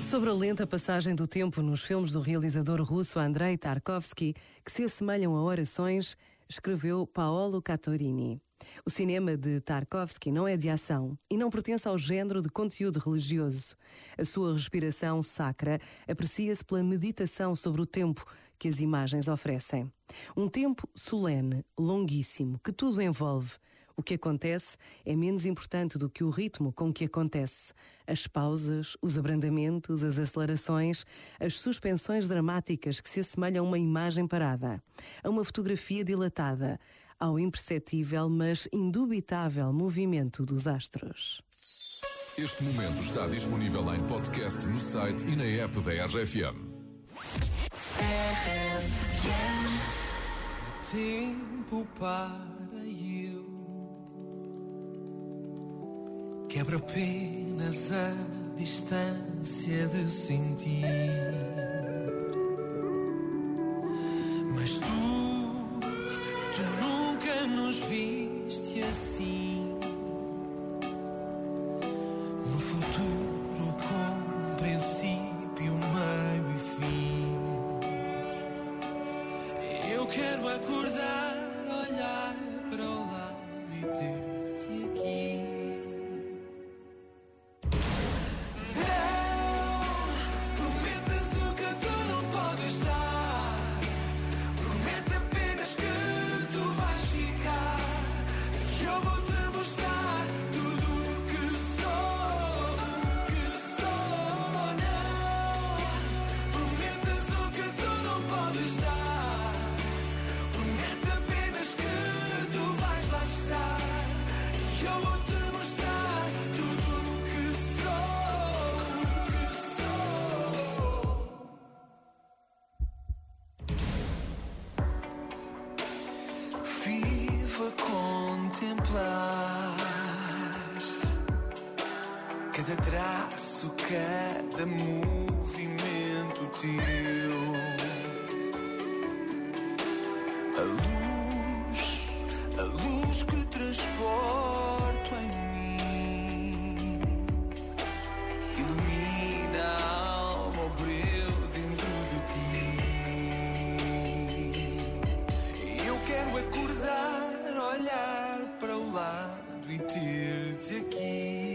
Sobre a lenta passagem do tempo nos filmes do realizador russo Andrei Tarkovsky, que se assemelham a orações, escreveu Paolo Cattorini. O cinema de Tarkovsky não é de ação e não pertence ao género de conteúdo religioso. A sua respiração sacra aprecia-se pela meditação sobre o tempo que as imagens oferecem. Um tempo solene, longuíssimo, que tudo envolve. O que acontece é menos importante do que o ritmo com que acontece. As pausas, os abrandamentos, as acelerações, as suspensões dramáticas que se assemelham a uma imagem parada, a uma fotografia dilatada, ao imperceptível, mas indubitável movimento dos astros. Este momento está disponível em podcast no site e na app da RFM. tempo para eu quebra apenas a distância de sentir. Mas tu, tu nunca nos viste assim. No futuro com princípio, meio e fim. Eu quero acordar, olhar para o lado e ter-te Viva contemplar cada traço, cada movimento teu. E ter-te.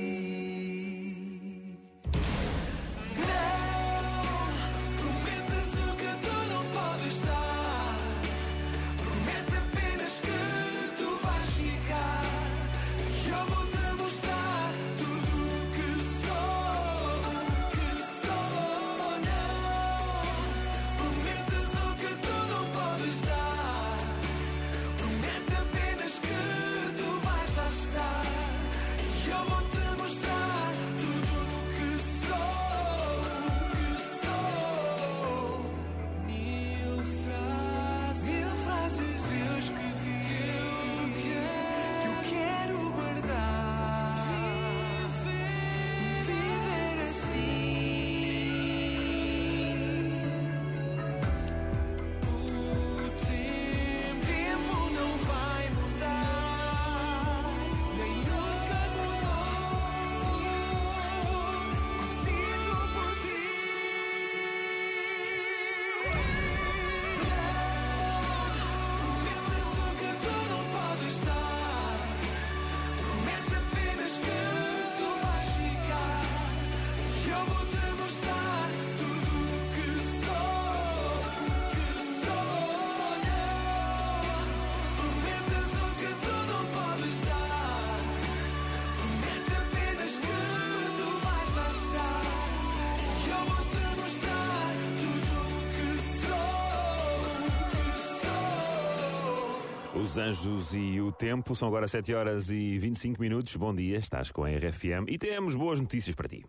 Os Anjos e o Tempo são agora 7 horas e 25 minutos. Bom dia, estás com a RFM e temos boas notícias para ti.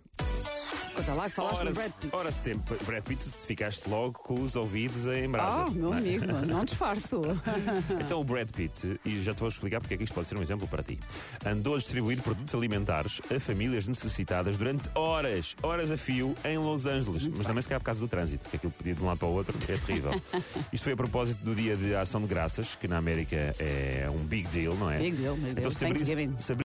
Conta lá que falaste ora, do Brad Pitt. ora, se tem Brad Pitt, se ficaste logo com os ouvidos em brasa. Ah, meu não é? amigo, não disfarço. Então o Brad Pitt, e já te vou explicar porque é que isto pode ser um exemplo para ti, andou a distribuir produtos alimentares a famílias necessitadas durante horas, horas a fio, em Los Angeles. Mas também se calhar por causa do trânsito, que aquilo pedir de um lado para o outro é terrível. Isto foi a propósito do Dia de Ação de Graças, que na América é um big deal, não é? Big deal, big deal. Então, se